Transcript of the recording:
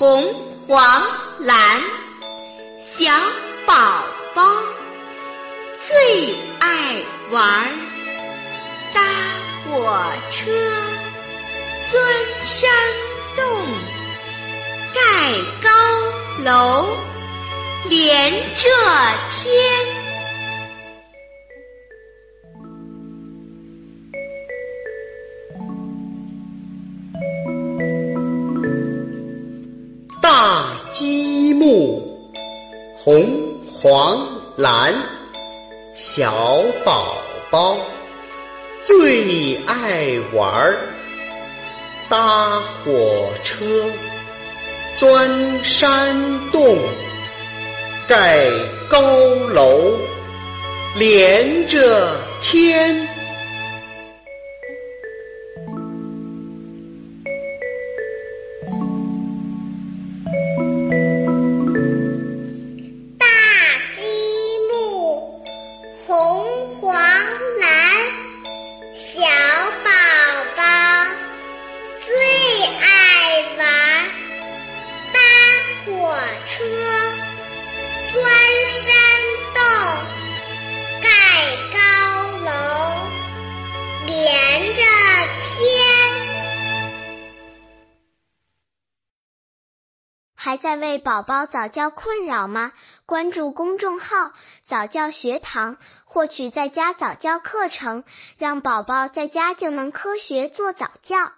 红黄蓝，小宝宝最爱玩搭火车，钻山洞，盖高楼，连着天。积木红黄蓝小宝宝最爱玩儿搭火车钻山洞盖高楼连着天。火车，钻山洞，盖高楼，连着天。还在为宝宝早教困扰吗？关注公众号“早教学堂”，获取在家早教课程，让宝宝在家就能科学做早教。